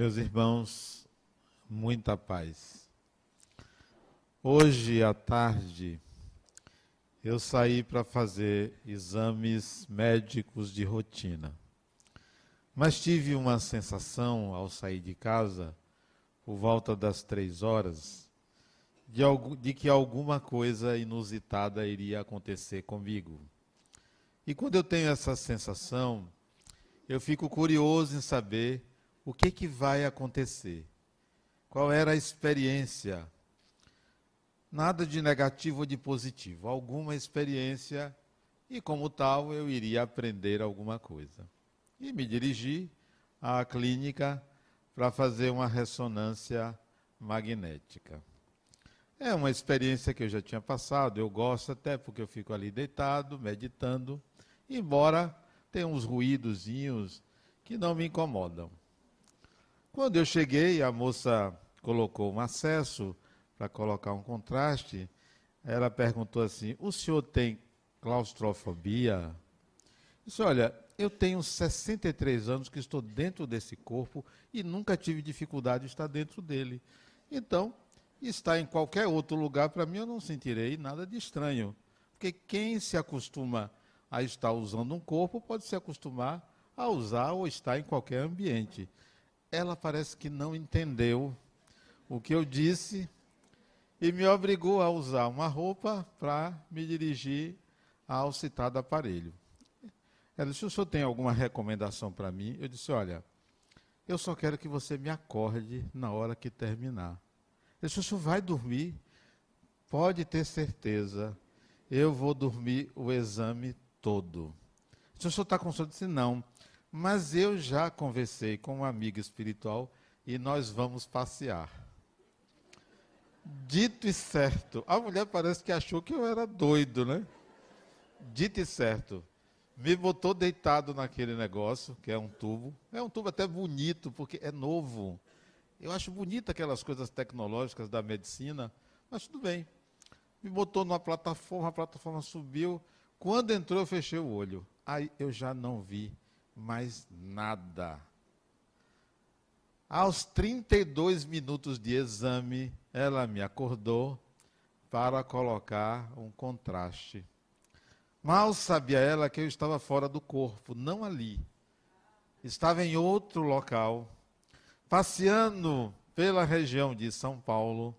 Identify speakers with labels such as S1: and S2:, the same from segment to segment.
S1: Meus irmãos, muita paz. Hoje à tarde eu saí para fazer exames médicos de rotina. Mas tive uma sensação ao sair de casa, por volta das três horas, de, de que alguma coisa inusitada iria acontecer comigo. E quando eu tenho essa sensação, eu fico curioso em saber o que, que vai acontecer. Qual era a experiência? Nada de negativo ou de positivo, alguma experiência e, como tal, eu iria aprender alguma coisa. E me dirigi à clínica para fazer uma ressonância magnética. É uma experiência que eu já tinha passado, eu gosto até porque eu fico ali deitado, meditando, embora tenha uns ruídozinhos que não me incomodam. Quando eu cheguei, a moça colocou um acesso para colocar um contraste. Ela perguntou assim: O senhor tem claustrofobia? Eu disse: Olha, eu tenho 63 anos que estou dentro desse corpo e nunca tive dificuldade de estar dentro dele. Então, estar em qualquer outro lugar, para mim, eu não sentirei nada de estranho. Porque quem se acostuma a estar usando um corpo pode se acostumar a usar ou estar em qualquer ambiente ela parece que não entendeu o que eu disse e me obrigou a usar uma roupa para me dirigir ao citado aparelho. Ela disse: O senhor tem alguma recomendação para mim? Eu disse: Olha, eu só quero que você me acorde na hora que terminar. Ele disse: O senhor vai dormir? Pode ter certeza, eu vou dormir o exame todo. Se o senhor está com sono, disse: Não, mas eu já conversei com uma amiga espiritual e nós vamos passear. Dito e certo, a mulher parece que achou que eu era doido, né? Dito e certo, me botou deitado naquele negócio, que é um tubo. É um tubo até bonito, porque é novo. Eu acho bonito aquelas coisas tecnológicas da medicina, mas tudo bem. Me botou numa plataforma, a plataforma subiu. Quando entrou, eu fechei o olho. Aí eu já não vi mais nada. Aos 32 minutos de exame, ela me acordou para colocar um contraste. Mal sabia ela que eu estava fora do corpo, não ali. Estava em outro local, passeando pela região de São Paulo,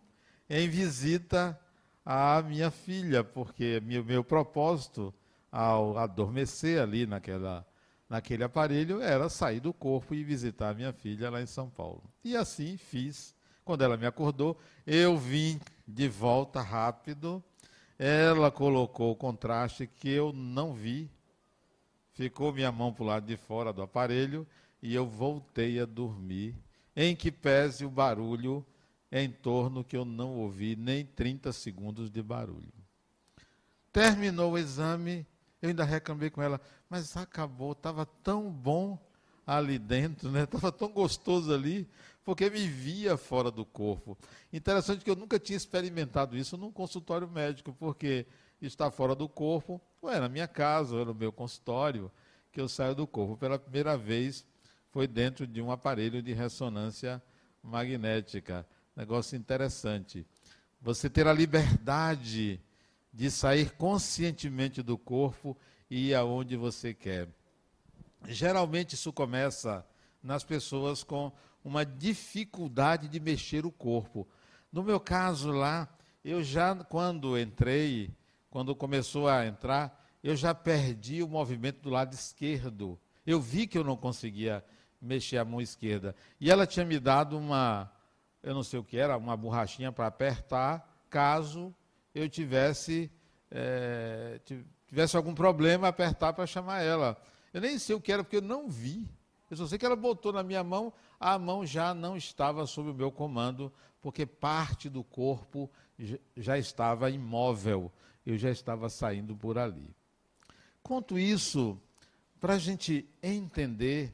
S1: em visita à minha filha, porque meu, meu propósito ao adormecer ali naquela naquele aparelho era sair do corpo e visitar minha filha lá em São Paulo. E assim fiz. Quando ela me acordou, eu vim de volta rápido. Ela colocou o contraste que eu não vi. Ficou minha mão para o lado de fora do aparelho e eu voltei a dormir, em que pese o barulho em torno que eu não ouvi nem 30 segundos de barulho. Terminou o exame, eu ainda reclamei com ela, mas acabou, estava tão bom ali dentro, né? Estava tão gostoso ali, porque me via fora do corpo. Interessante que eu nunca tinha experimentado isso num consultório médico, porque estar fora do corpo, ou é na minha casa, ou é no meu consultório, que eu saio do corpo. Pela primeira vez foi dentro de um aparelho de ressonância magnética. Negócio interessante. Você ter a liberdade de sair conscientemente do corpo e aonde você quer. Geralmente isso começa nas pessoas com uma dificuldade de mexer o corpo. No meu caso lá, eu já quando entrei, quando começou a entrar, eu já perdi o movimento do lado esquerdo. Eu vi que eu não conseguia mexer a mão esquerda. E ela tinha me dado uma, eu não sei o que era, uma borrachinha para apertar, caso eu tivesse, é, tivesse algum problema, apertar para chamar ela. Eu nem sei o que era, porque eu não vi. Eu só sei que ela botou na minha mão, a mão já não estava sob o meu comando, porque parte do corpo já estava imóvel, eu já estava saindo por ali. Conto isso para a gente entender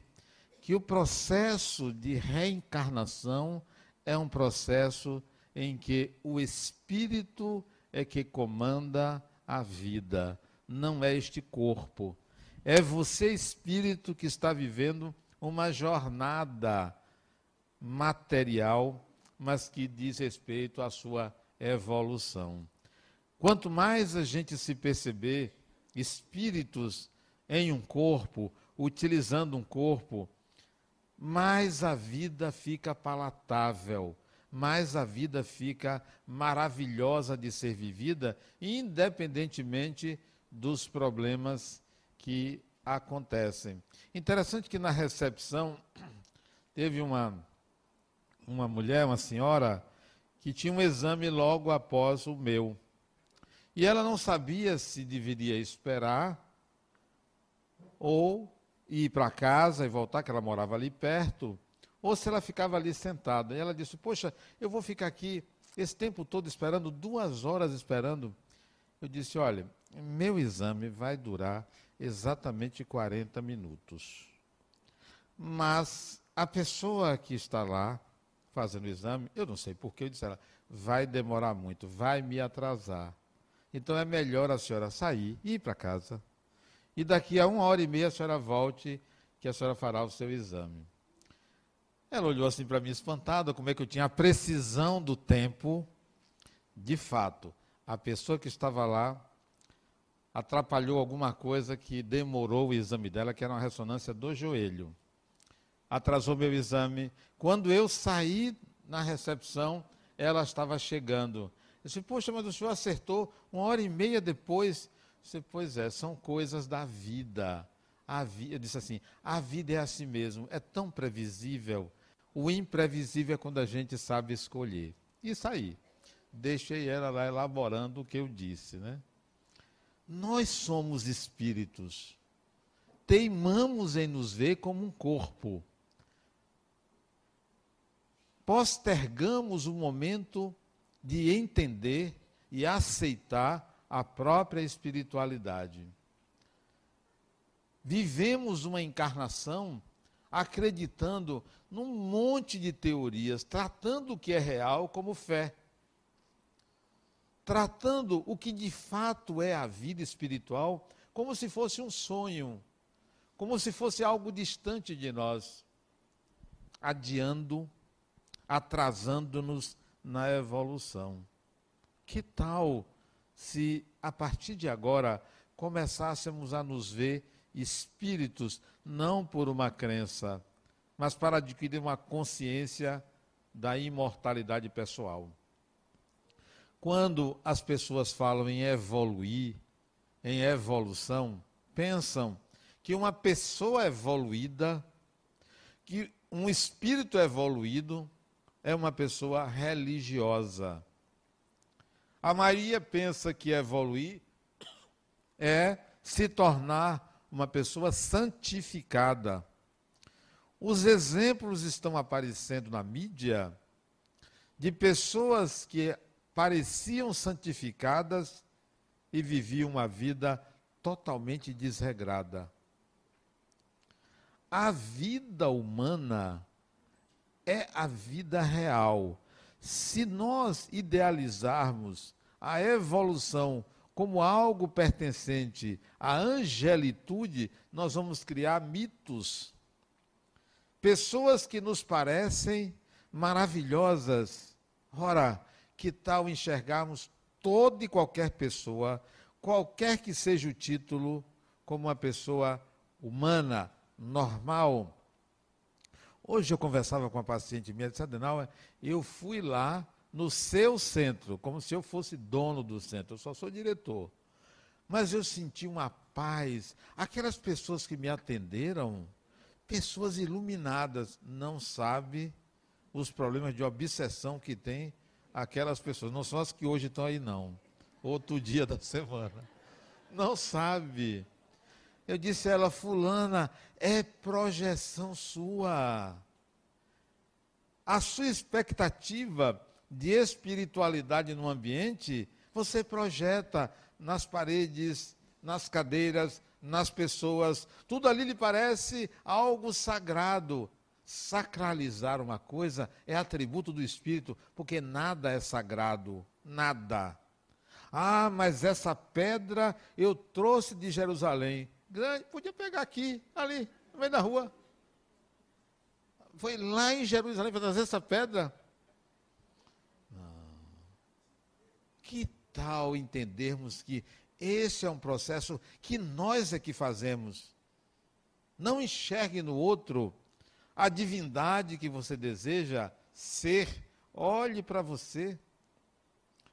S1: que o processo de reencarnação é um processo em que o espírito é que comanda a vida, não é este corpo. É você, espírito, que está vivendo uma jornada material, mas que diz respeito à sua evolução. Quanto mais a gente se perceber espíritos em um corpo, utilizando um corpo, mais a vida fica palatável, mais a vida fica maravilhosa de ser vivida, independentemente dos problemas que acontecem. Interessante que na recepção teve uma, uma mulher, uma senhora, que tinha um exame logo após o meu. E ela não sabia se deveria esperar ou ir para casa e voltar, que ela morava ali perto, ou se ela ficava ali sentada. E ela disse: Poxa, eu vou ficar aqui esse tempo todo esperando, duas horas esperando. Eu disse: Olha, meu exame vai durar exatamente 40 minutos. Mas a pessoa que está lá fazendo o exame, eu não sei porquê, eu disse a ela, vai demorar muito, vai me atrasar. Então é melhor a senhora sair e ir para casa. E daqui a uma hora e meia a senhora volte, que a senhora fará o seu exame. Ela olhou assim para mim espantada, como é que eu tinha a precisão do tempo. De fato, a pessoa que estava lá atrapalhou alguma coisa que demorou o exame dela, que era uma ressonância do joelho. Atrasou meu exame. Quando eu saí na recepção, ela estava chegando. Eu disse, poxa, mas o senhor acertou uma hora e meia depois. Eu disse, pois é, são coisas da vida. A vi... Eu disse assim, a vida é assim mesmo, é tão previsível. O imprevisível é quando a gente sabe escolher. Isso aí. Deixei ela lá elaborando o que eu disse, né? Nós somos espíritos. Teimamos em nos ver como um corpo. Postergamos o momento de entender e aceitar a própria espiritualidade. Vivemos uma encarnação acreditando num monte de teorias, tratando o que é real como fé tratando o que de fato é a vida espiritual como se fosse um sonho, como se fosse algo distante de nós, adiando, atrasando-nos na evolução. Que tal se a partir de agora começássemos a nos ver espíritos não por uma crença, mas para adquirir uma consciência da imortalidade pessoal? Quando as pessoas falam em evoluir, em evolução, pensam que uma pessoa evoluída, que um espírito evoluído é uma pessoa religiosa. A Maria pensa que evoluir é se tornar uma pessoa santificada. Os exemplos estão aparecendo na mídia de pessoas que pareciam santificadas e viviam uma vida totalmente desregrada. A vida humana é a vida real. Se nós idealizarmos a evolução como algo pertencente à angelitude, nós vamos criar mitos. Pessoas que nos parecem maravilhosas. Ora, que tal enxergarmos toda e qualquer pessoa, qualquer que seja o título, como uma pessoa humana, normal? Hoje eu conversava com uma paciente minha, disse, Adenauer, eu fui lá no seu centro, como se eu fosse dono do centro, eu só sou diretor. Mas eu senti uma paz. Aquelas pessoas que me atenderam, pessoas iluminadas, não sabe os problemas de obsessão que tem aquelas pessoas, não são as que hoje estão aí, não. Outro dia da semana. Não sabe. Eu disse a ela, Fulana, é projeção sua. A sua expectativa de espiritualidade no ambiente, você projeta nas paredes, nas cadeiras, nas pessoas. Tudo ali lhe parece algo sagrado. Sacralizar uma coisa é atributo do Espírito, porque nada é sagrado, nada. Ah, mas essa pedra eu trouxe de Jerusalém. Grande, podia pegar aqui, ali, no meio da rua. foi lá em Jerusalém para trazer essa pedra? Não. Que tal entendermos que esse é um processo que nós é que fazemos? Não enxergue no outro a divindade que você deseja ser. Olhe para você.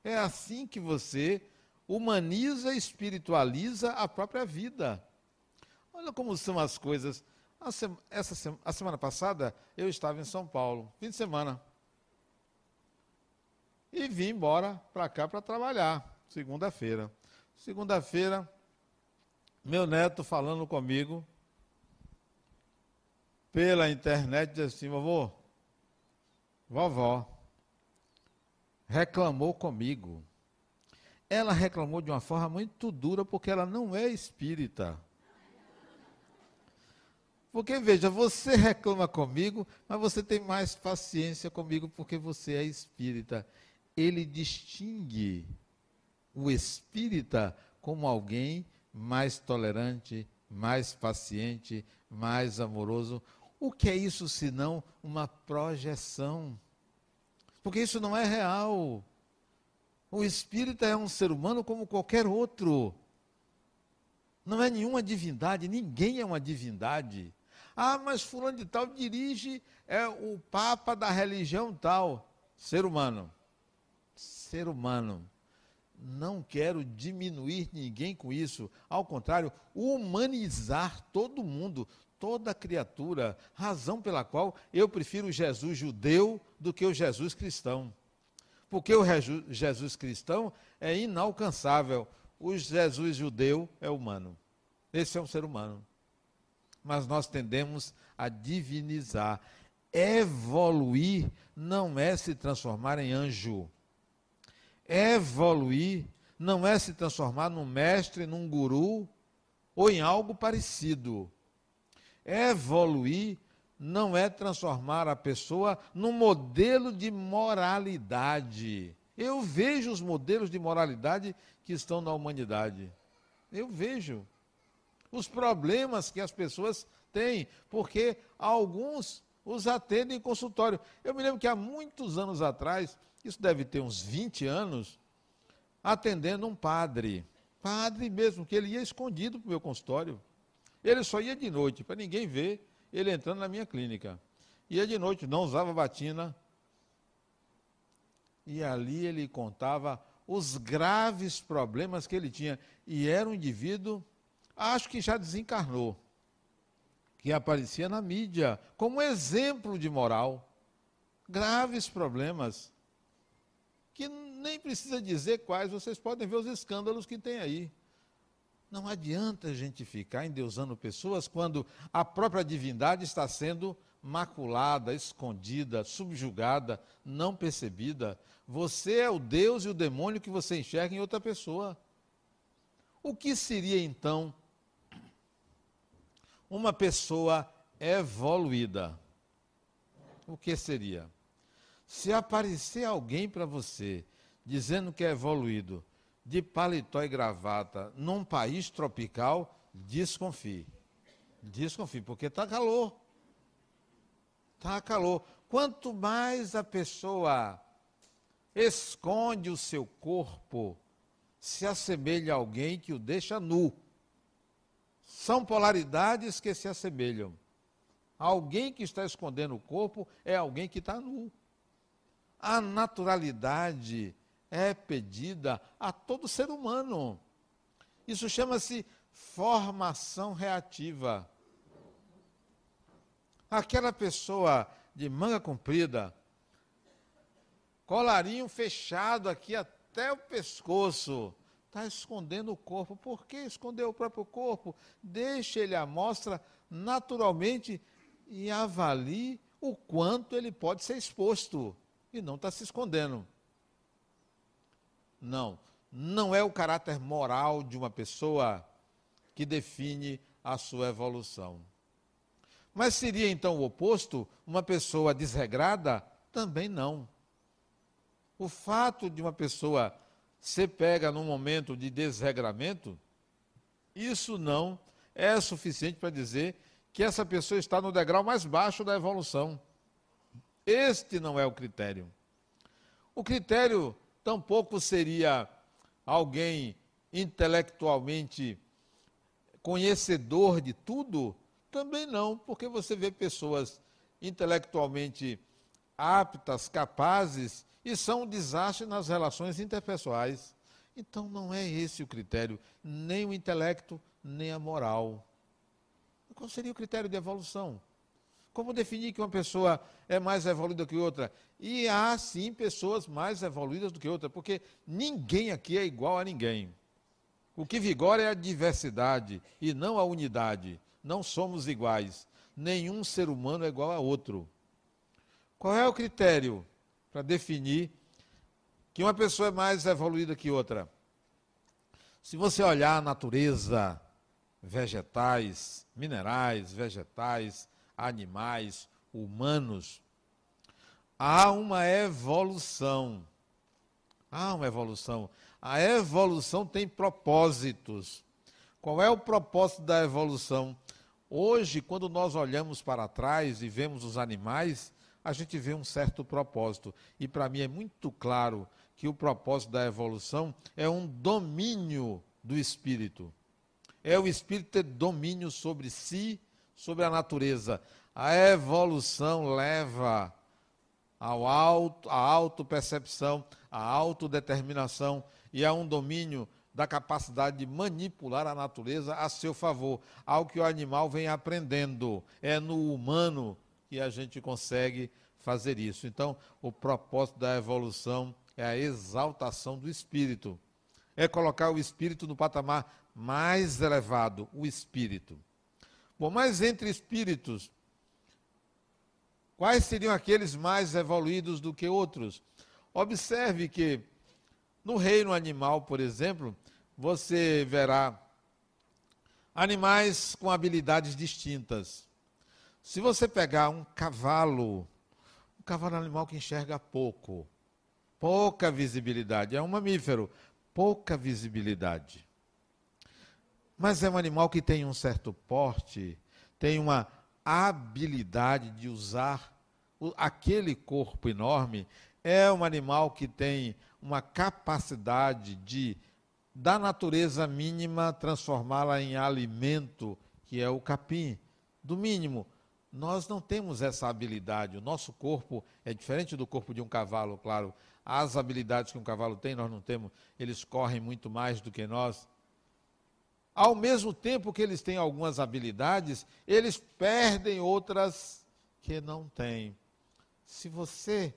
S1: É assim que você humaniza espiritualiza a própria vida. Olha como são as coisas. A, essa, a semana passada eu estava em São Paulo, fim de semana. E vim embora para cá para trabalhar, segunda-feira. Segunda-feira, meu neto falando comigo pela internet, diz assim: vovô, vovó, reclamou comigo. Ela reclamou de uma forma muito dura porque ela não é espírita. Porque veja, você reclama comigo, mas você tem mais paciência comigo porque você é espírita. Ele distingue o espírita como alguém mais tolerante, mais paciente, mais amoroso. O que é isso senão uma projeção? Porque isso não é real. O espírita é um ser humano como qualquer outro. Não é nenhuma divindade, ninguém é uma divindade. Ah, mas fulano de tal dirige é o papa da religião tal. Ser humano. Ser humano. Não quero diminuir ninguém com isso. Ao contrário, humanizar todo mundo, toda criatura. Razão pela qual eu prefiro o Jesus judeu do que o Jesus cristão. Porque o Jesus cristão é inalcançável. O Jesus judeu é humano. Esse é um ser humano mas nós tendemos a divinizar. Evoluir não é se transformar em anjo. Evoluir não é se transformar num mestre, num guru ou em algo parecido. Evoluir não é transformar a pessoa num modelo de moralidade. Eu vejo os modelos de moralidade que estão na humanidade. Eu vejo os problemas que as pessoas têm, porque alguns os atendem em consultório. Eu me lembro que há muitos anos atrás, isso deve ter uns 20 anos, atendendo um padre. Padre mesmo, que ele ia escondido para o meu consultório. Ele só ia de noite, para ninguém ver ele entrando na minha clínica. Ia de noite, não usava batina. E ali ele contava os graves problemas que ele tinha. E era um indivíduo acho que já desencarnou, que aparecia na mídia como exemplo de moral. Graves problemas, que nem precisa dizer quais, vocês podem ver os escândalos que tem aí. Não adianta a gente ficar endeusando pessoas quando a própria divindade está sendo maculada, escondida, subjugada, não percebida. Você é o Deus e o demônio que você enxerga em outra pessoa. O que seria então uma pessoa evoluída. O que seria? Se aparecer alguém para você dizendo que é evoluído, de paletó e gravata, num país tropical, desconfie. Desconfie, porque está calor. Está calor. Quanto mais a pessoa esconde o seu corpo, se assemelha a alguém que o deixa nu. São polaridades que se assemelham. Alguém que está escondendo o corpo é alguém que está nu. A naturalidade é pedida a todo ser humano. Isso chama-se formação reativa. Aquela pessoa de manga comprida, colarinho fechado aqui até o pescoço, está escondendo o corpo. Por que esconder o próprio corpo? Deixe ele à mostra naturalmente e avalie o quanto ele pode ser exposto. E não está se escondendo. Não, não é o caráter moral de uma pessoa que define a sua evolução. Mas seria então o oposto, uma pessoa desregrada? Também não. O fato de uma pessoa você pega num momento de desregramento, isso não é suficiente para dizer que essa pessoa está no degrau mais baixo da evolução. Este não é o critério. O critério tampouco seria alguém intelectualmente conhecedor de tudo? Também não, porque você vê pessoas intelectualmente aptas, capazes e são um desastre nas relações interpessoais. Então não é esse o critério, nem o intelecto, nem a moral. Qual seria o critério de evolução? Como definir que uma pessoa é mais evoluída que outra? E há sim pessoas mais evoluídas do que outra, porque ninguém aqui é igual a ninguém. O que vigora é a diversidade e não a unidade. Não somos iguais. Nenhum ser humano é igual a outro. Qual é o critério para definir que uma pessoa é mais evoluída que outra? Se você olhar a natureza, vegetais, minerais, vegetais, animais, humanos, há uma evolução. Há uma evolução. A evolução tem propósitos. Qual é o propósito da evolução? Hoje, quando nós olhamos para trás e vemos os animais, a gente vê um certo propósito. E para mim é muito claro que o propósito da evolução é um domínio do espírito. É o espírito ter domínio sobre si, sobre a natureza. A evolução leva ao auto, à autopercepção, à autodeterminação e a um domínio da capacidade de manipular a natureza a seu favor, algo que o animal vem aprendendo. É no humano que a gente consegue fazer isso. Então, o propósito da evolução é a exaltação do espírito. É colocar o espírito no patamar mais elevado, o espírito. Bom, mas entre espíritos, quais seriam aqueles mais evoluídos do que outros? Observe que no reino animal, por exemplo, você verá animais com habilidades distintas. Se você pegar um cavalo, um cavalo animal que enxerga pouco, pouca visibilidade, é um mamífero, pouca visibilidade. Mas é um animal que tem um certo porte, tem uma habilidade de usar aquele corpo enorme, é um animal que tem uma capacidade de, da natureza mínima, transformá-la em alimento, que é o capim. Do mínimo, nós não temos essa habilidade. O nosso corpo é diferente do corpo de um cavalo, claro. As habilidades que um cavalo tem, nós não temos. Eles correm muito mais do que nós. Ao mesmo tempo que eles têm algumas habilidades, eles perdem outras que não têm. Se você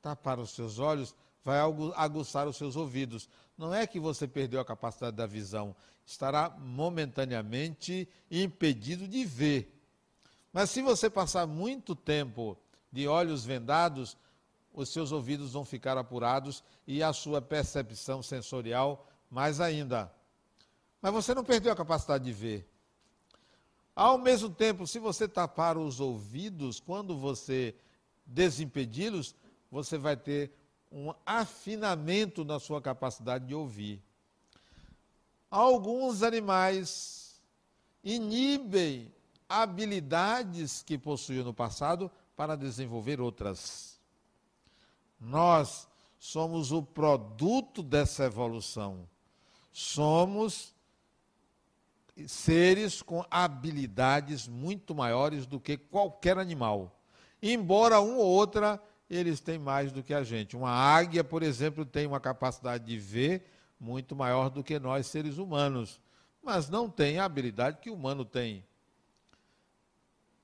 S1: tapar os seus olhos, vai aguçar os seus ouvidos. Não é que você perdeu a capacidade da visão, estará momentaneamente impedido de ver. Mas se você passar muito tempo de olhos vendados, os seus ouvidos vão ficar apurados e a sua percepção sensorial mais ainda. Mas você não perdeu a capacidade de ver. Ao mesmo tempo, se você tapar os ouvidos, quando você desimpedi-los, você vai ter um afinamento na sua capacidade de ouvir. Alguns animais inibem habilidades que possuíam no passado para desenvolver outras. Nós somos o produto dessa evolução. Somos seres com habilidades muito maiores do que qualquer animal. Embora um ou outra eles têm mais do que a gente. Uma águia, por exemplo, tem uma capacidade de ver muito maior do que nós, seres humanos, mas não tem a habilidade que o humano tem.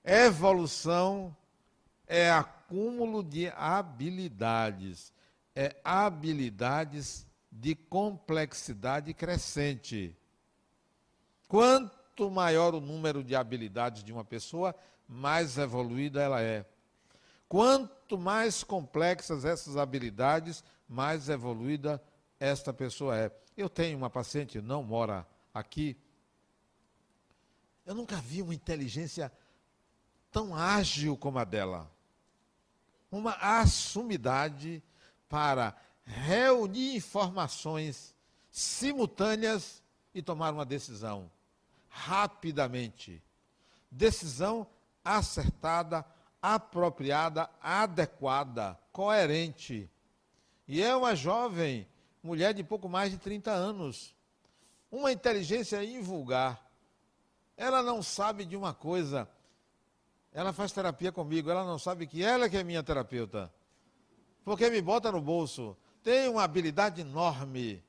S1: Evolução é acúmulo de habilidades, é habilidades de complexidade crescente. Quanto maior o número de habilidades de uma pessoa, mais evoluída ela é. Quanto mais complexas essas habilidades, mais evoluída esta pessoa é. Eu tenho uma paciente, não mora aqui. Eu nunca vi uma inteligência tão ágil como a dela. Uma assumidade para reunir informações simultâneas e tomar uma decisão rapidamente. Decisão acertada apropriada, adequada, coerente. E é uma jovem, mulher de pouco mais de 30 anos. Uma inteligência invulgar. Ela não sabe de uma coisa. Ela faz terapia comigo, ela não sabe que ela que é minha terapeuta. Porque me bota no bolso. Tem uma habilidade enorme.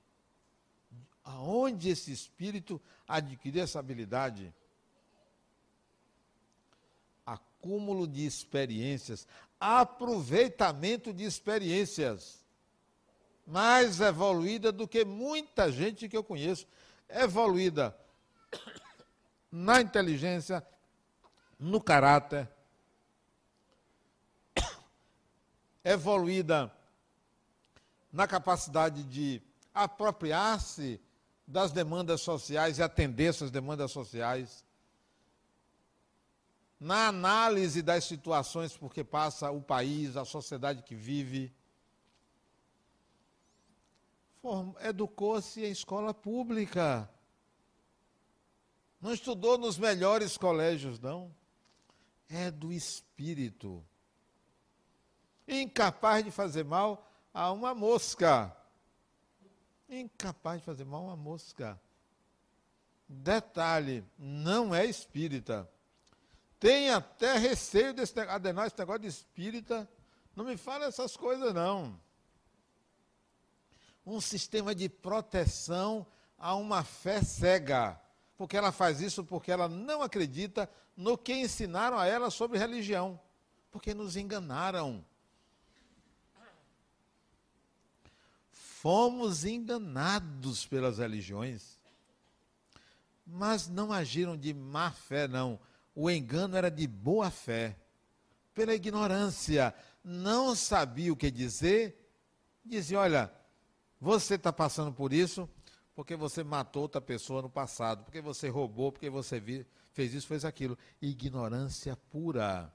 S1: Aonde esse espírito adquiriu essa habilidade? Acúmulo de experiências, aproveitamento de experiências. Mais evoluída do que muita gente que eu conheço. Evoluída na inteligência, no caráter, evoluída na capacidade de apropriar-se das demandas sociais e atender essas demandas sociais, na análise das situações porque passa o país, a sociedade que vive. Educou-se em escola pública. Não estudou nos melhores colégios, não. É do espírito. Incapaz de fazer mal a uma mosca. Incapaz de fazer mal a mosca. Detalhe, não é espírita. Tem até receio desse adenar esse negócio de espírita. Não me fala essas coisas, não. Um sistema de proteção a uma fé cega. Porque ela faz isso porque ela não acredita no que ensinaram a ela sobre religião. Porque nos enganaram. Fomos enganados pelas religiões, mas não agiram de má fé, não. O engano era de boa fé, pela ignorância. Não sabia o que dizer, dizia: olha, você está passando por isso porque você matou outra pessoa no passado, porque você roubou, porque você fez isso, fez aquilo. Ignorância pura.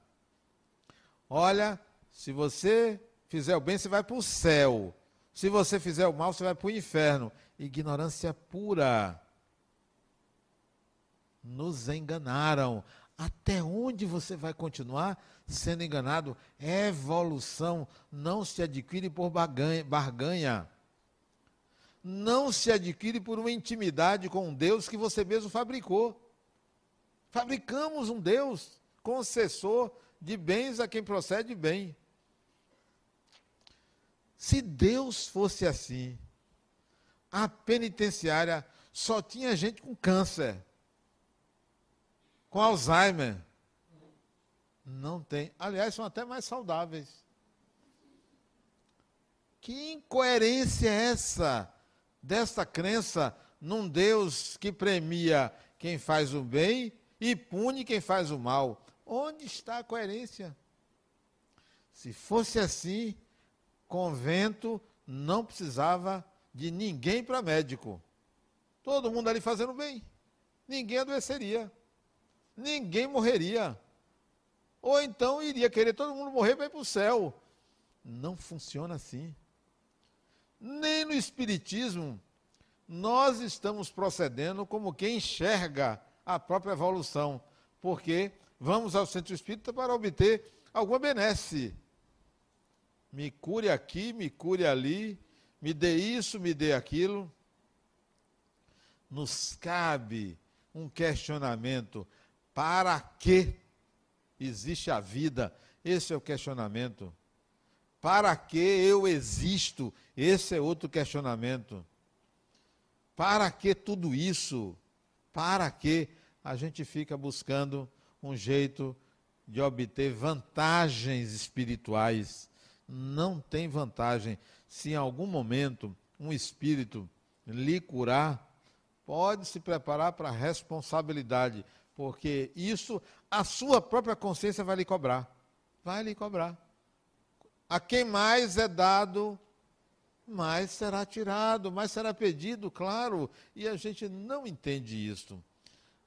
S1: Olha, se você fizer o bem, você vai para o céu. Se você fizer o mal, você vai para o inferno. Ignorância pura. Nos enganaram. Até onde você vai continuar sendo enganado? Evolução não se adquire por barganha. Não se adquire por uma intimidade com um Deus que você mesmo fabricou. Fabricamos um Deus concessor de bens a quem procede bem. Se Deus fosse assim, a penitenciária só tinha gente com câncer, com Alzheimer. Não tem. Aliás, são até mais saudáveis. Que incoerência é essa desta crença num Deus que premia quem faz o bem e pune quem faz o mal? Onde está a coerência? Se fosse assim, convento não precisava de ninguém para médico. Todo mundo ali fazendo bem. Ninguém adoeceria. Ninguém morreria. Ou então iria querer todo mundo morrer para ir para o céu. Não funciona assim. Nem no Espiritismo nós estamos procedendo como quem enxerga a própria evolução. Porque vamos ao centro espírita para obter alguma benesse me cure aqui, me cure ali, me dê isso, me dê aquilo. Nos cabe um questionamento: para que existe a vida? Esse é o questionamento. Para que eu existo? Esse é outro questionamento. Para que tudo isso? Para que a gente fica buscando um jeito de obter vantagens espirituais? Não tem vantagem. Se em algum momento um espírito lhe curar, pode se preparar para a responsabilidade, porque isso a sua própria consciência vai lhe cobrar. Vai lhe cobrar. A quem mais é dado, mais será tirado, mais será pedido, claro, e a gente não entende isso.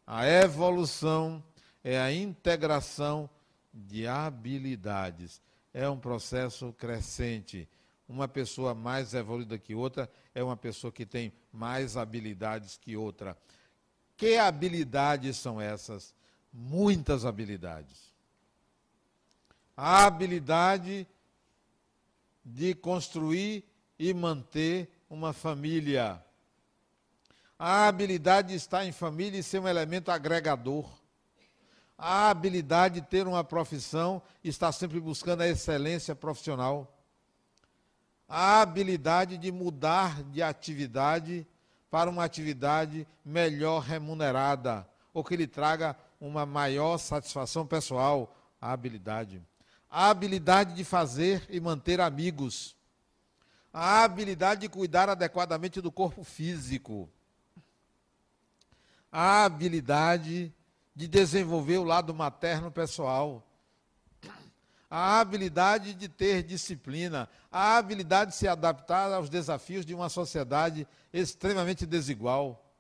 S1: A evolução é a integração de habilidades é um processo crescente. Uma pessoa mais evoluída que outra é uma pessoa que tem mais habilidades que outra. Que habilidades são essas? Muitas habilidades. a habilidade de construir e manter uma família. A habilidade de estar em família e ser um elemento agregador. A habilidade de ter uma profissão e estar sempre buscando a excelência profissional. A habilidade de mudar de atividade para uma atividade melhor remunerada, ou que lhe traga uma maior satisfação pessoal. A habilidade a habilidade de fazer e manter amigos, a habilidade de cuidar adequadamente do corpo físico, a habilidade de desenvolver o lado materno pessoal, a habilidade de ter disciplina, a habilidade de se adaptar aos desafios de uma sociedade extremamente desigual.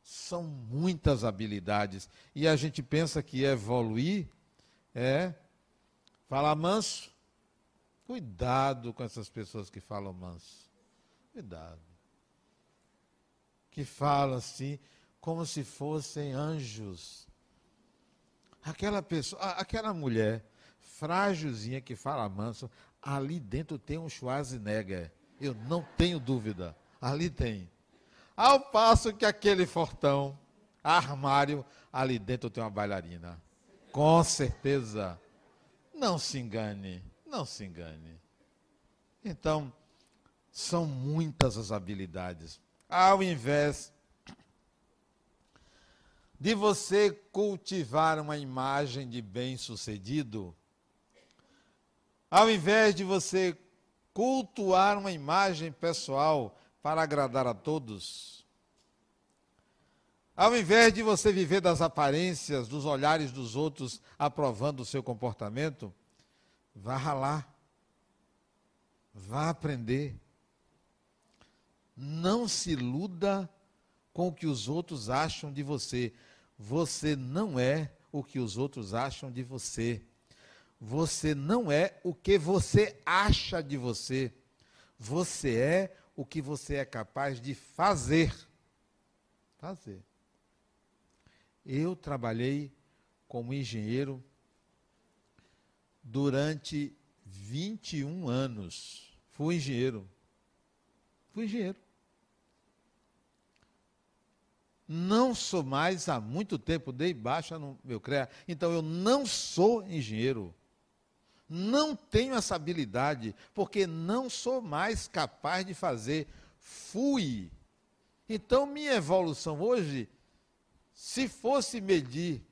S1: São muitas habilidades. E a gente pensa que evoluir é Falar manso, cuidado com essas pessoas que falam manso. Cuidado. Que falam assim, como se fossem anjos. Aquela pessoa, aquela mulher frágilzinha que fala manso, ali dentro tem um Schwarzenegger. Eu não tenho dúvida. Ali tem. Ao passo que aquele fortão, armário, ali dentro tem uma bailarina. Com certeza. Não se engane, não se engane. Então, são muitas as habilidades. Ao invés de você cultivar uma imagem de bem-sucedido, ao invés de você cultuar uma imagem pessoal para agradar a todos, ao invés de você viver das aparências, dos olhares dos outros aprovando o seu comportamento, vá ralar. Vá aprender. Não se iluda com o que os outros acham de você. Você não é o que os outros acham de você. Você não é o que você acha de você. Você é o que você é capaz de fazer. Fazer. Eu trabalhei como engenheiro durante 21 anos. Fui engenheiro. Fui engenheiro. Não sou mais há muito tempo, dei baixa no meu CREA. Então eu não sou engenheiro. Não tenho essa habilidade, porque não sou mais capaz de fazer. Fui. Então minha evolução hoje se fosse medir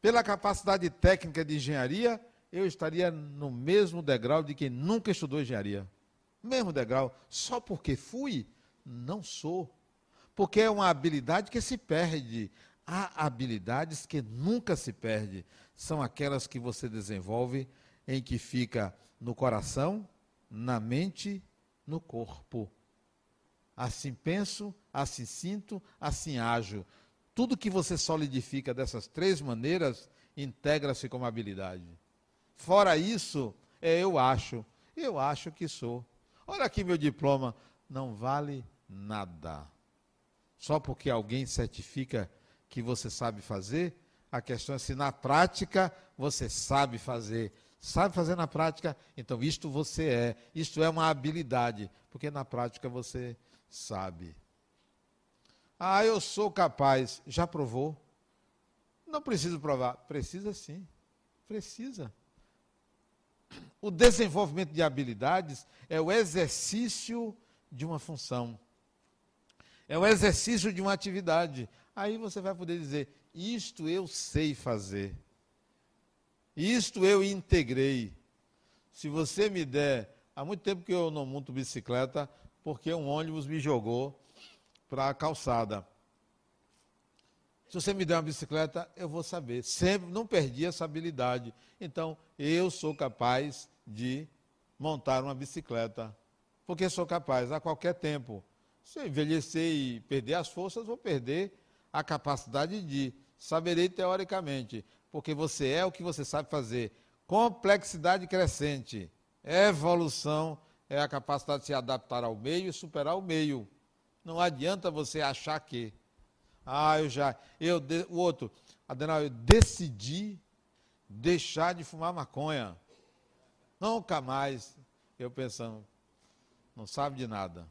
S1: pela capacidade técnica de engenharia, eu estaria no mesmo degrau de quem nunca estudou engenharia. Mesmo degrau. Só porque fui, não sou. Porque é uma habilidade que se perde. Há habilidades que nunca se perde. São aquelas que você desenvolve em que fica no coração, na mente, no corpo. Assim penso, assim sinto, assim ajo. Tudo que você solidifica dessas três maneiras integra-se como habilidade. Fora isso, é eu acho. Eu acho que sou. Olha aqui meu diploma. Não vale nada. Só porque alguém certifica que você sabe fazer, a questão é se na prática você sabe fazer. Sabe fazer na prática? Então isto você é. Isto é uma habilidade. Porque na prática você sabe. Ah, eu sou capaz. Já provou? Não preciso provar. Precisa sim. Precisa. O desenvolvimento de habilidades é o exercício de uma função. É o exercício de uma atividade. Aí você vai poder dizer: Isto eu sei fazer. Isto eu integrei. Se você me der. Há muito tempo que eu não monto bicicleta, porque um ônibus me jogou para a calçada. Se você me der uma bicicleta, eu vou saber. Sempre não perdi essa habilidade. Então, eu sou capaz de montar uma bicicleta. Porque sou capaz a qualquer tempo. Se eu envelhecer e perder as forças, vou perder a capacidade de. Saberei teoricamente. Porque você é o que você sabe fazer. Complexidade crescente. Evolução é a capacidade de se adaptar ao meio e superar o meio. Não adianta você achar que. Ah, eu já. Eu, o outro, Adenal, eu decidi deixar de fumar maconha. Nunca mais. Eu pensando, não sabe de nada.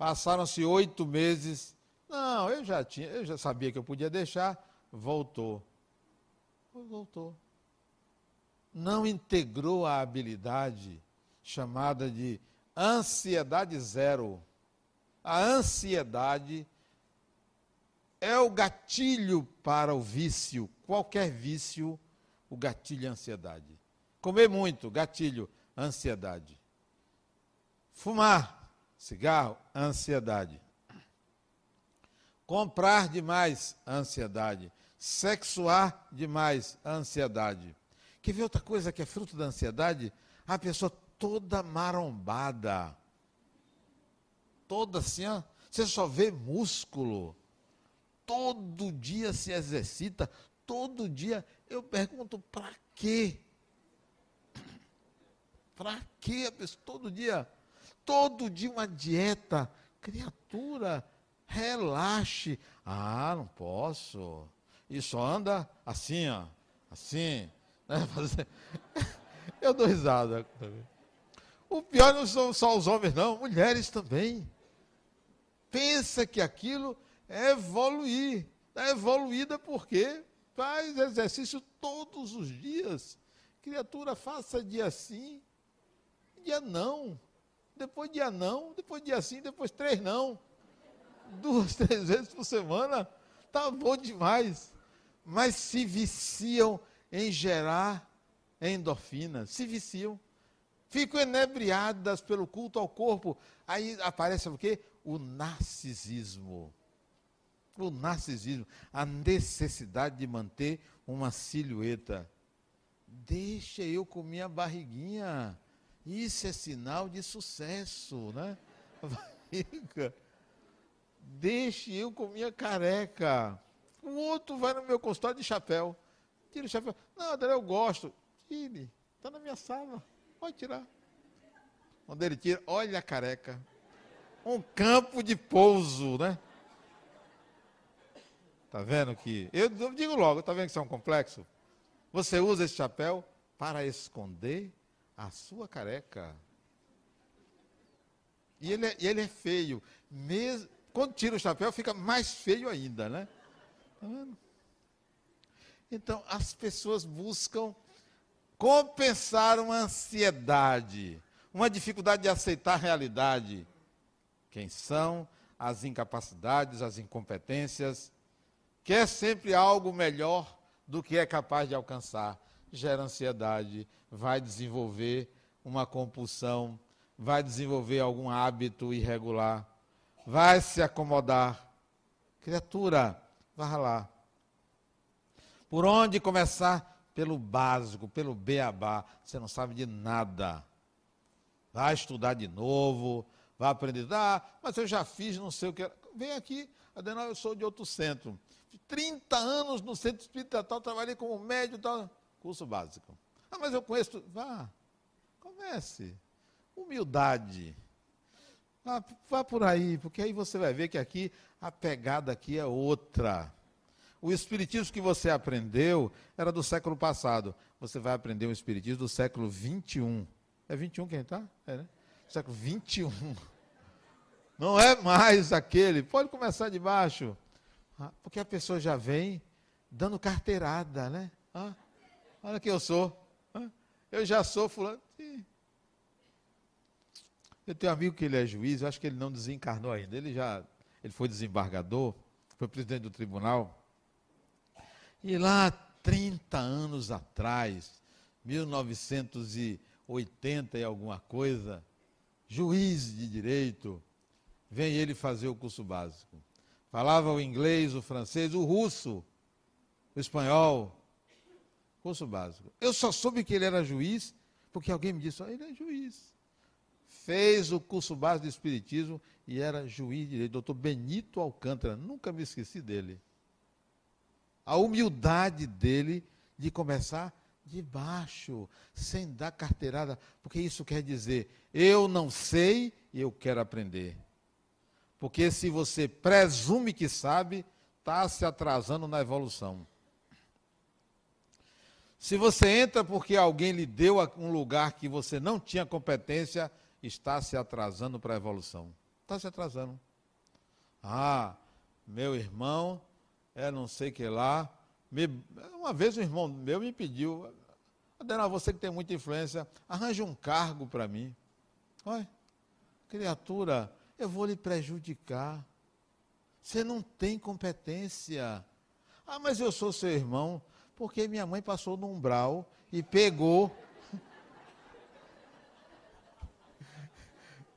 S1: Passaram-se oito meses. Não, eu já tinha, eu já sabia que eu podia deixar. Voltou. Voltou. Não integrou a habilidade chamada de ansiedade zero. A ansiedade é o gatilho para o vício. Qualquer vício, o gatilho é ansiedade. Comer muito, gatilho, ansiedade. Fumar, cigarro, ansiedade. Comprar demais, ansiedade. Sexuar demais, ansiedade. Quer ver outra coisa que é fruto da ansiedade? A pessoa toda marombada. Toda assim, ó. Você só vê músculo. Todo dia se exercita. Todo dia. Eu pergunto, para quê? Para quê a pessoa? Todo dia. Todo dia uma dieta. Criatura, relaxe. Ah, não posso. E só anda assim, ó. Assim. Né? Eu dou risada. O pior não são só os homens, não, mulheres também. Pensa que aquilo é evoluir. Está evoluída porque faz exercício todos os dias. Criatura, faça dia sim, dia não. Depois dia não, depois dia sim, depois três não. Duas, três vezes por semana. Tá bom demais. Mas se viciam em gerar endorfinas, se viciam ficam enebriadas pelo culto ao corpo. Aí aparece o quê? O narcisismo. O narcisismo, a necessidade de manter uma silhueta. Deixa eu com minha barriguinha. Isso é sinal de sucesso, né? Deixe eu com minha careca. O outro vai no meu consultório de chapéu. Tira o chapéu. Não, André, eu gosto. Tire. Está na minha sala. Pode tirar. Quando ele tira, olha a careca. Um campo de pouso, né? Tá vendo que. Eu, eu digo logo, tá vendo que isso é um complexo? Você usa esse chapéu para esconder a sua careca. E ele é, ele é feio. Mesmo, quando tira o chapéu, fica mais feio ainda, né? Tá vendo? Então, as pessoas buscam compensar uma ansiedade, uma dificuldade de aceitar a realidade. Quem são as incapacidades, as incompetências, quer sempre algo melhor do que é capaz de alcançar. Gera ansiedade, vai desenvolver uma compulsão, vai desenvolver algum hábito irregular, vai se acomodar. Criatura, vá lá. Por onde começar? pelo básico, pelo beabá, você não sabe de nada. Vai estudar de novo, vai aprender. Ah, mas eu já fiz não sei o que. Vem aqui, Adenal, eu sou de outro centro. 30 anos no centro espírita tal, trabalhei como médio tal. Curso básico. Ah, mas eu conheço. Vá, comece. Humildade. Vá, vá por aí, porque aí você vai ver que aqui a pegada aqui é outra. O espiritismo que você aprendeu era do século passado. Você vai aprender um espiritismo do século 21. É 21 quem está? É, né? Século 21. Não é mais aquele. Pode começar de baixo. Ah, porque a pessoa já vem dando carteirada, né? Ah, olha que eu sou. Eu já sou fulano. Eu tenho um amigo que ele é juiz, eu acho que ele não desencarnou ainda. Ele já ele foi desembargador, foi presidente do tribunal. E lá, 30 anos atrás, 1980 e alguma coisa, juiz de direito, vem ele fazer o curso básico. Falava o inglês, o francês, o russo, o espanhol. Curso básico. Eu só soube que ele era juiz porque alguém me disse: oh, ele é juiz. Fez o curso básico de Espiritismo e era juiz de direito. Doutor Benito Alcântara, nunca me esqueci dele a humildade dele de começar de baixo, sem dar carteirada, porque isso quer dizer, eu não sei e eu quero aprender. Porque se você presume que sabe, está se atrasando na evolução. Se você entra porque alguém lhe deu um lugar que você não tinha competência, está se atrasando para a evolução. Está se atrasando. Ah, meu irmão, é não sei que lá. Me, uma vez um irmão meu me pediu, Adenal, você que tem muita influência, arranje um cargo para mim. Olha, criatura, eu vou lhe prejudicar. Você não tem competência. Ah, mas eu sou seu irmão porque minha mãe passou no umbral e pegou.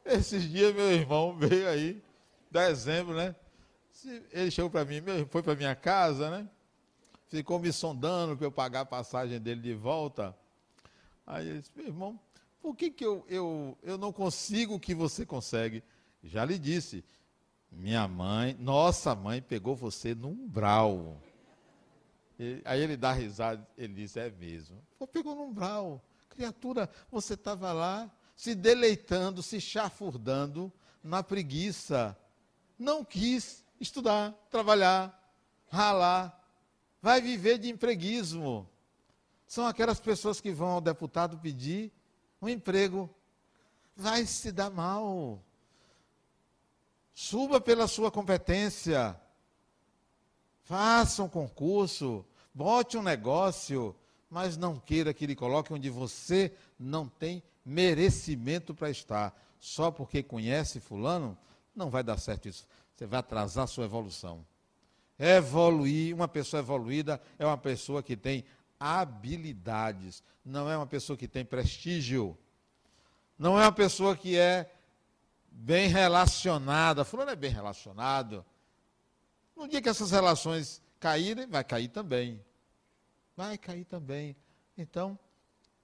S1: Esses dias meu irmão veio aí, dezembro, né? Ele chegou para mim, foi para minha casa, né? Ficou me sondando para eu pagar a passagem dele de volta. Aí ele disse, meu irmão, por que, que eu, eu, eu não consigo o que você consegue? Já lhe disse, minha mãe, nossa mãe pegou você no umbral aí ele dá risada, ele diz, é mesmo. Pô, pegou no umbral. Criatura, você estava lá se deleitando, se chafurdando na preguiça. Não quis estudar, trabalhar, ralar. Vai viver de empreguismo. São aquelas pessoas que vão ao deputado pedir um emprego. Vai se dar mal. Suba pela sua competência. Faça um concurso, bote um negócio, mas não queira que ele coloque onde você não tem merecimento para estar. Só porque conhece fulano, não vai dar certo isso. Você vai atrasar a sua evolução. Evoluir, uma pessoa evoluída é uma pessoa que tem habilidades, não é uma pessoa que tem prestígio. Não é uma pessoa que é bem relacionada. Fulano é bem relacionado. No dia que essas relações caírem, vai cair também. Vai cair também. Então,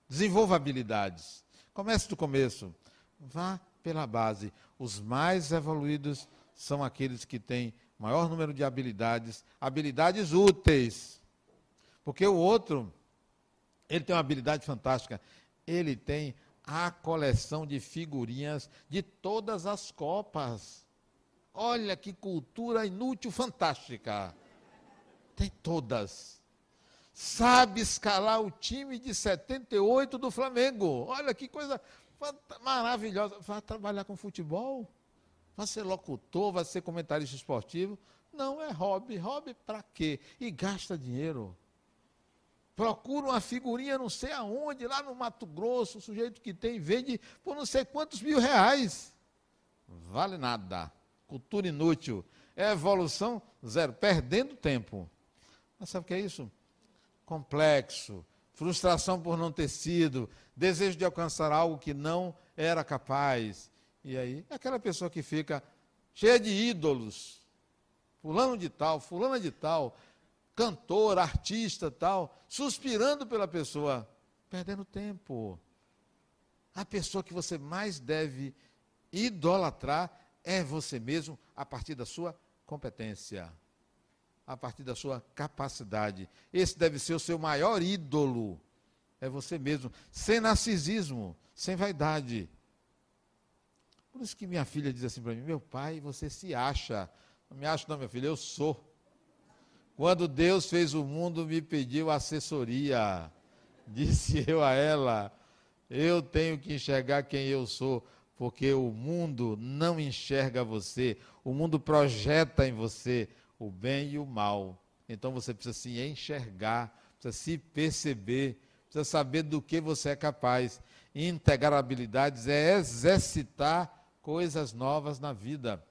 S1: desenvolva habilidades. Comece do começo. Vá pela base. Os mais evoluídos são aqueles que têm maior número de habilidades, habilidades úteis. Porque o outro, ele tem uma habilidade fantástica. Ele tem a coleção de figurinhas de todas as copas. Olha que cultura inútil, fantástica. Tem todas. Sabe escalar o time de 78 do Flamengo. Olha que coisa maravilhosa. Vai trabalhar com futebol? Vai ser locutor, vai ser comentarista esportivo? Não, é hobby. Hobby para quê? E gasta dinheiro. Procura uma figurinha não sei aonde, lá no Mato Grosso, o sujeito que tem, vende por não sei quantos mil reais. Vale nada cultura inútil, é evolução zero, perdendo tempo. Mas sabe o que é isso? Complexo, frustração por não ter sido, desejo de alcançar algo que não era capaz. E aí, aquela pessoa que fica cheia de ídolos, fulano de tal, fulana de tal, cantor, artista tal, suspirando pela pessoa, perdendo tempo. A pessoa que você mais deve idolatrar é você mesmo a partir da sua competência, a partir da sua capacidade. Esse deve ser o seu maior ídolo. É você mesmo, sem narcisismo, sem vaidade. Por isso que minha filha diz assim para mim: meu pai, você se acha. Não me acho, não, minha filha, eu sou. Quando Deus fez o mundo, me pediu assessoria. Disse eu a ela: eu tenho que enxergar quem eu sou porque o mundo não enxerga você, o mundo projeta em você o bem e o mal. Então você precisa se enxergar, precisa se perceber, precisa saber do que você é capaz. Integrar habilidades é exercitar coisas novas na vida.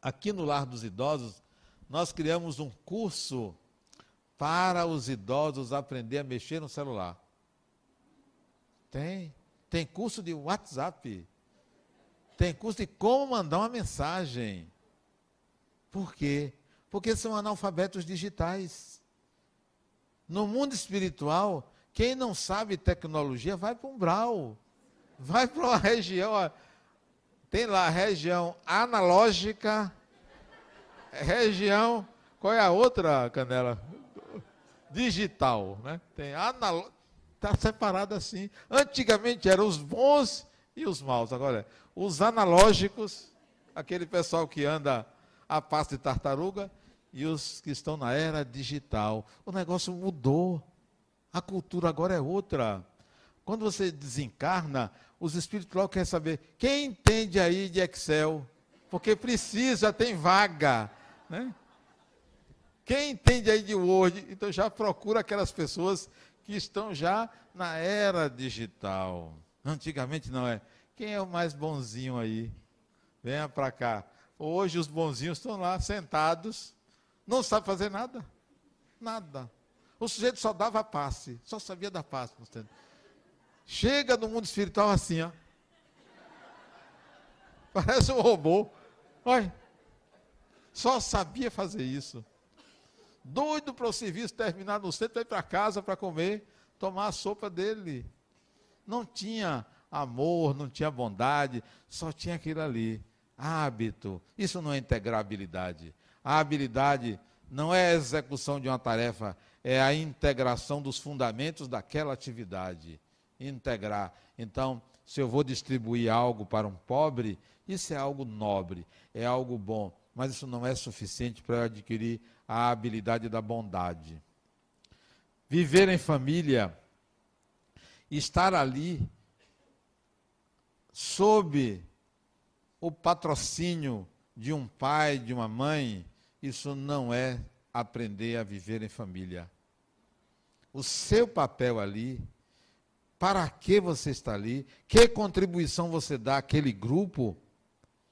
S1: Aqui no Lar dos Idosos, nós criamos um curso para os idosos aprender a mexer no celular. Tem. Tem curso de WhatsApp. Tem curso de como mandar uma mensagem. Por quê? Porque são analfabetos digitais. No mundo espiritual, quem não sabe tecnologia vai para um brau. Vai para uma região. Ó, tem lá a região analógica, região. Qual é a outra, Canela? Digital, né? Tem analógica. Está separado assim. Antigamente eram os bons e os maus. Agora, os analógicos, aquele pessoal que anda a passo de tartaruga, e os que estão na era digital. O negócio mudou. A cultura agora é outra. Quando você desencarna, os espíritos logo querem saber quem entende aí de Excel, porque precisa, tem vaga. Né? Quem entende aí de Word, então já procura aquelas pessoas que estão já na era digital. Antigamente não é. Quem é o mais bonzinho aí? Venha para cá. Hoje os bonzinhos estão lá sentados, não sabe fazer nada. Nada. O sujeito só dava passe, só sabia dar passe. Chega no mundo espiritual assim, ó. Parece um robô. Olha. Só sabia fazer isso. Doido para o serviço terminar no centro, ir para casa para comer, tomar a sopa dele. Não tinha amor, não tinha bondade, só tinha aquilo ali. Hábito. Isso não é integrabilidade. A habilidade não é a execução de uma tarefa, é a integração dos fundamentos daquela atividade. Integrar. Então, se eu vou distribuir algo para um pobre, isso é algo nobre, é algo bom, mas isso não é suficiente para eu adquirir a habilidade da bondade. Viver em família, estar ali sob o patrocínio de um pai, de uma mãe, isso não é aprender a viver em família. O seu papel ali, para que você está ali, que contribuição você dá àquele grupo,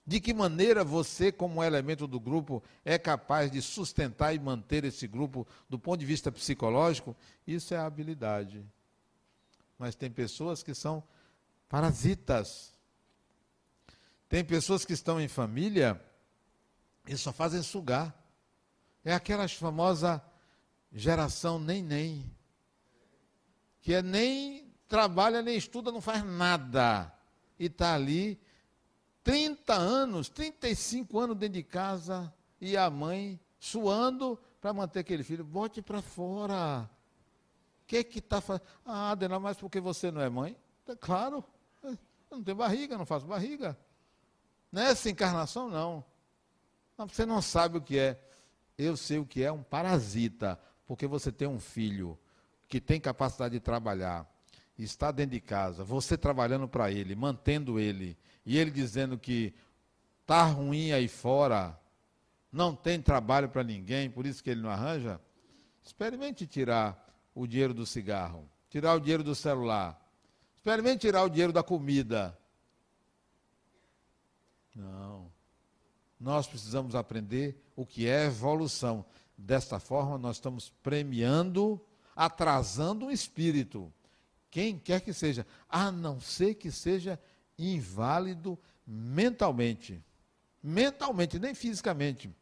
S1: de que maneira você, como elemento do grupo, é capaz de sustentar e manter esse grupo do ponto de vista psicológico, isso é habilidade. Mas tem pessoas que são parasitas. Tem pessoas que estão em família e só fazem sugar. É aquela famosa geração nem nem. Que é nem trabalha, nem estuda, não faz nada. E está ali 30 anos, 35 anos dentro de casa e a mãe suando para manter aquele filho. Bote para fora. Que que está fazendo? Ah, Adena, mas porque você não é mãe? É claro, eu não tenho barriga, não faço barriga. Nessa encarnação, não. Você não sabe o que é eu sei o que é um parasita, porque você tem um filho que tem capacidade de trabalhar, está dentro de casa, você trabalhando para ele, mantendo ele, e ele dizendo que está ruim aí fora, não tem trabalho para ninguém, por isso que ele não arranja, experimente tirar o dinheiro do cigarro, tirar o dinheiro do celular, experimente tirar o dinheiro da comida. Não. Nós precisamos aprender o que é evolução. Desta forma, nós estamos premiando, atrasando o espírito. Quem quer que seja, a não ser que seja inválido mentalmente. Mentalmente, nem fisicamente.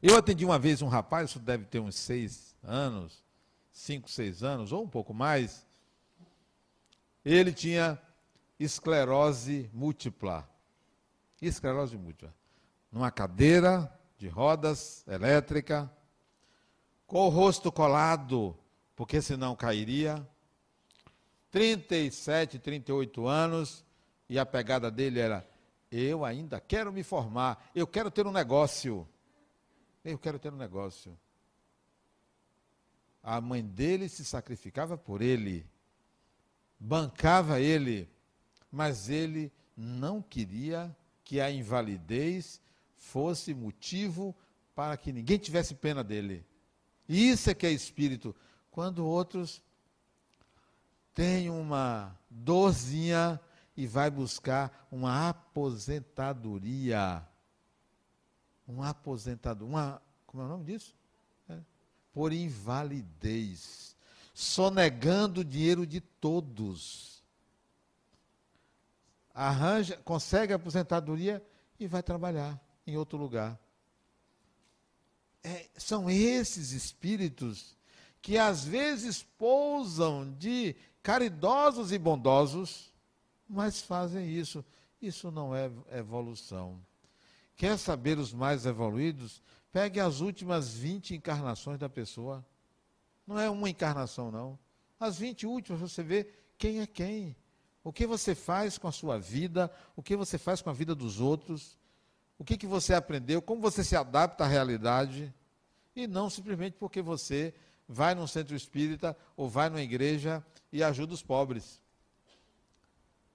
S1: Eu atendi uma vez um rapaz, isso deve ter uns seis anos, cinco, seis anos, ou um pouco mais. Ele tinha esclerose múltipla. Esclerose múltipla. Numa cadeira, de rodas elétrica, com o rosto colado, porque senão cairia. 37, 38 anos, e a pegada dele era: eu ainda quero me formar, eu quero ter um negócio. Eu quero ter um negócio. A mãe dele se sacrificava por ele, bancava ele, mas ele não queria que a invalidez fosse motivo para que ninguém tivesse pena dele. Isso é que é espírito. Quando outros têm uma dorzinha e vai buscar uma aposentadoria. Uma aposentadoria. Uma, como é o nome disso? Por invalidez. Sonegando o dinheiro de todos. Arranja, consegue a aposentadoria e vai trabalhar em outro lugar. É, são esses espíritos que às vezes pousam de caridosos e bondosos, mas fazem isso. Isso não é evolução. Quer saber os mais evoluídos? Pegue as últimas 20 encarnações da pessoa. Não é uma encarnação, não. As 20 últimas você vê quem é quem. O que você faz com a sua vida, o que você faz com a vida dos outros. O que, que você aprendeu, como você se adapta à realidade, e não simplesmente porque você vai num centro espírita ou vai numa igreja e ajuda os pobres.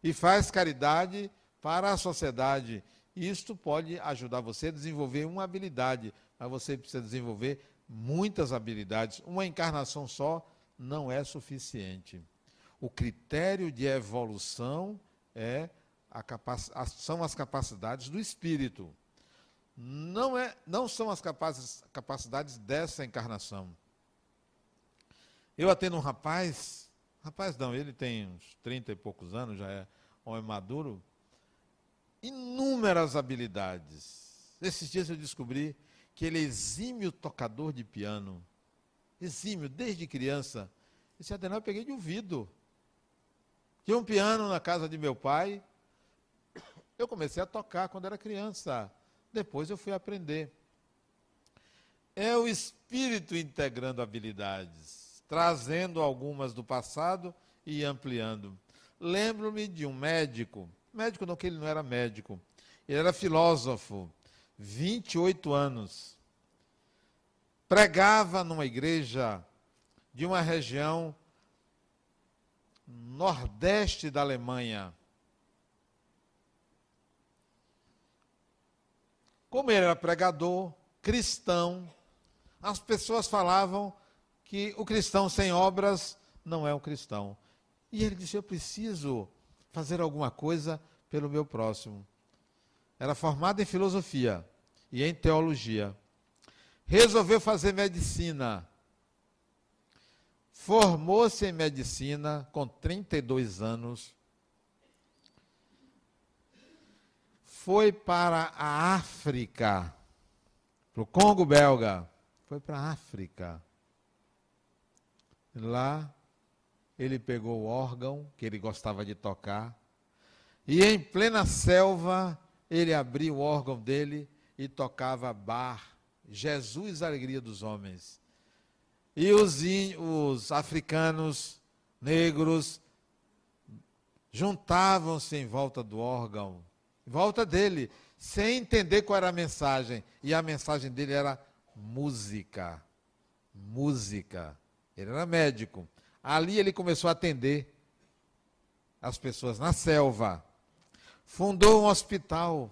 S1: E faz caridade para a sociedade. Isto pode ajudar você a desenvolver uma habilidade, mas você precisa desenvolver muitas habilidades. Uma encarnação só não é suficiente. O critério de evolução é são as capacidades do espírito. Não, é, não são as capacidades dessa encarnação. Eu atendo um rapaz, rapaz não, ele tem uns 30 e poucos anos, já é homem maduro, inúmeras habilidades. Esses dias eu descobri que ele é exímio tocador de piano. Exímio, desde criança. Esse Adenal eu peguei de ouvido. Tinha um piano na casa de meu pai, eu comecei a tocar quando era criança. Depois eu fui aprender. É o espírito integrando habilidades, trazendo algumas do passado e ampliando. Lembro-me de um médico, médico não que ele não era médico, ele era filósofo, 28 anos. Pregava numa igreja de uma região nordeste da Alemanha. Como ele era pregador, cristão, as pessoas falavam que o cristão sem obras não é um cristão. E ele disse: Eu preciso fazer alguma coisa pelo meu próximo. Era formado em filosofia e em teologia. Resolveu fazer medicina. Formou-se em medicina com 32 anos foi para a África, para o Congo belga, foi para a África. Lá ele pegou o órgão que ele gostava de tocar e em plena selva ele abriu o órgão dele e tocava bar, Jesus, alegria dos homens. E os, os africanos negros juntavam-se em volta do órgão volta dele, sem entender qual era a mensagem. E a mensagem dele era música. Música. Ele era médico. Ali ele começou a atender as pessoas na selva. Fundou um hospital.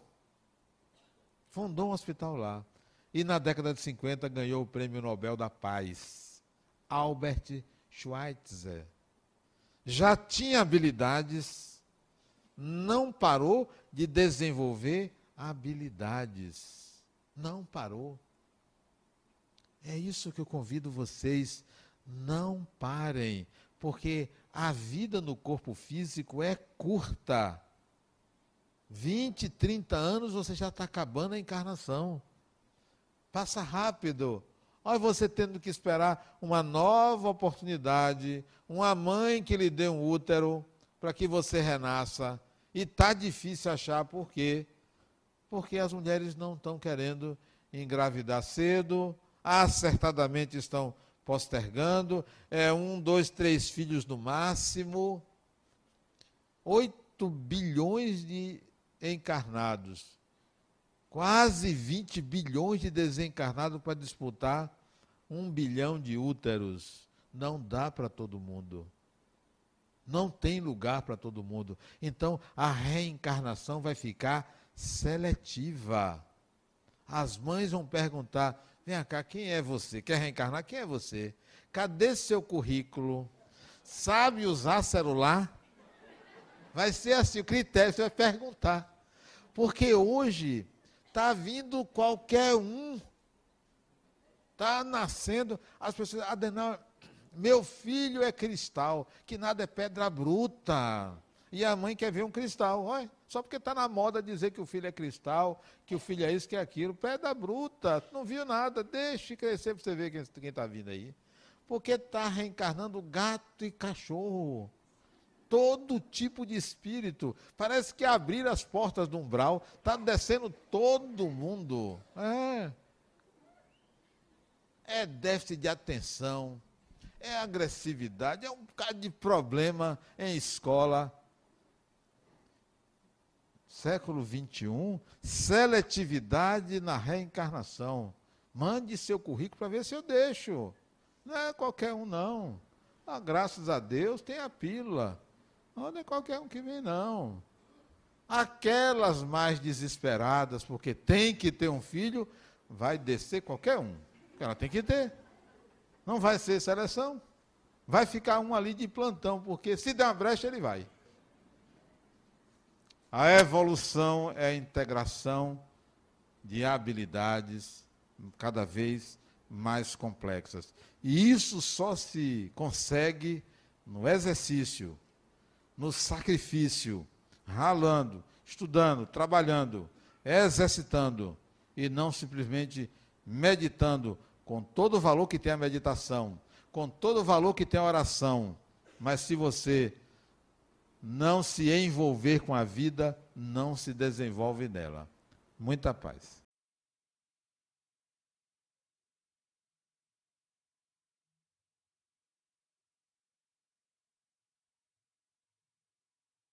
S1: Fundou um hospital lá. E na década de 50 ganhou o Prêmio Nobel da Paz. Albert Schweitzer. Já tinha habilidades, não parou de desenvolver habilidades. Não parou. É isso que eu convido vocês. Não parem, porque a vida no corpo físico é curta. 20, 30 anos você já está acabando a encarnação. Passa rápido. Olha você tendo que esperar uma nova oportunidade, uma mãe que lhe dê um útero para que você renasça. E está difícil achar por quê? Porque as mulheres não estão querendo engravidar cedo, acertadamente estão postergando, é um, dois, três filhos no máximo. 8 bilhões de encarnados, quase 20 bilhões de desencarnados para disputar um bilhão de úteros. Não dá para todo mundo. Não tem lugar para todo mundo. Então, a reencarnação vai ficar seletiva. As mães vão perguntar: vem cá, quem é você? Quer reencarnar? Quem é você? Cadê seu currículo? Sabe usar celular? Vai ser assim o critério, você vai perguntar. Porque hoje está vindo qualquer um. Está nascendo, as pessoas, Adenal, meu filho é cristal, que nada é pedra bruta. E a mãe quer ver um cristal. Olha, só porque está na moda dizer que o filho é cristal, que o filho é isso, que é aquilo. Pedra bruta, não viu nada. Deixe crescer para você ver quem está vindo aí. Porque está reencarnando gato e cachorro. Todo tipo de espírito. Parece que abrir as portas do umbral, está descendo todo mundo. É. É déficit de atenção, é agressividade, é um bocado de problema em escola. Século 21, seletividade na reencarnação. Mande seu currículo para ver se eu deixo. Não é qualquer um, não. Ah, graças a Deus tem a pílula. Não é qualquer um que vem, não. Aquelas mais desesperadas, porque tem que ter um filho, vai descer qualquer um. Ela tem que ter. Não vai ser seleção. Vai ficar um ali de plantão, porque se der uma brecha, ele vai. A evolução é a integração de habilidades cada vez mais complexas. E isso só se consegue no exercício, no sacrifício, ralando, estudando, trabalhando, exercitando e não simplesmente meditando com todo o valor que tem a meditação, com todo o valor que tem a oração. Mas se você não se envolver com a vida, não se desenvolve nela. Muita paz.